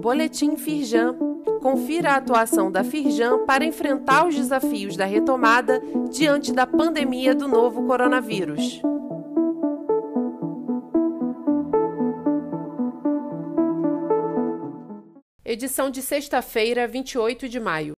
Boletim Firjan. Confira a atuação da Firjan para enfrentar os desafios da retomada diante da pandemia do novo coronavírus. Edição de sexta-feira, 28 de maio.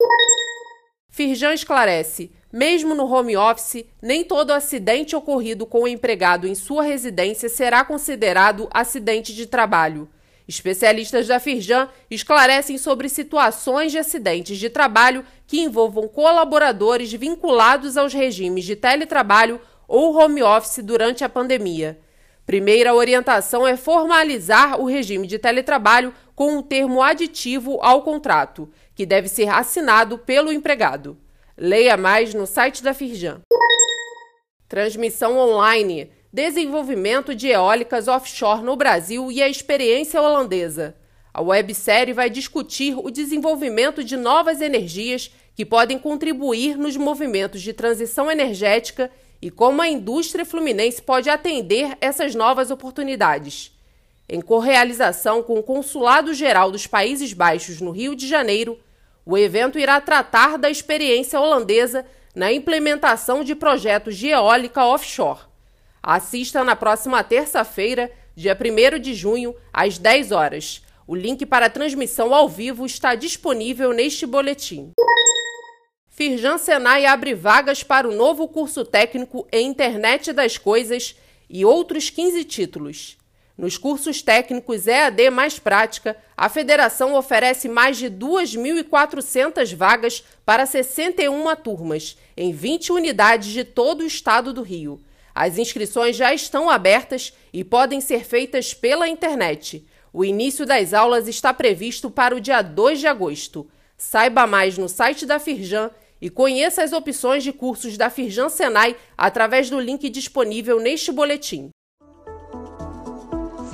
Firjan esclarece: mesmo no home office, nem todo acidente ocorrido com o empregado em sua residência será considerado acidente de trabalho. Especialistas da Firjan esclarecem sobre situações de acidentes de trabalho que envolvam colaboradores vinculados aos regimes de teletrabalho ou home office durante a pandemia. Primeira orientação é formalizar o regime de teletrabalho com um termo aditivo ao contrato, que deve ser assinado pelo empregado. Leia mais no site da Firjan. Transmissão online Desenvolvimento de eólicas offshore no Brasil e a experiência holandesa. A websérie vai discutir o desenvolvimento de novas energias que podem contribuir nos movimentos de transição energética e como a indústria fluminense pode atender essas novas oportunidades. Em correalização com o Consulado Geral dos Países Baixos no Rio de Janeiro, o evento irá tratar da experiência holandesa na implementação de projetos de eólica offshore. Assista na próxima terça-feira, dia 1 de junho, às 10 horas. O link para a transmissão ao vivo está disponível neste boletim. Firjan Senai abre vagas para o novo curso técnico em Internet das Coisas e outros 15 títulos. Nos cursos técnicos EAD mais prática, a federação oferece mais de 2.400 vagas para 61 turmas, em 20 unidades de todo o estado do Rio. As inscrições já estão abertas e podem ser feitas pela internet. O início das aulas está previsto para o dia 2 de agosto. Saiba mais no site da Firjan e conheça as opções de cursos da Firjan Senai através do link disponível neste boletim.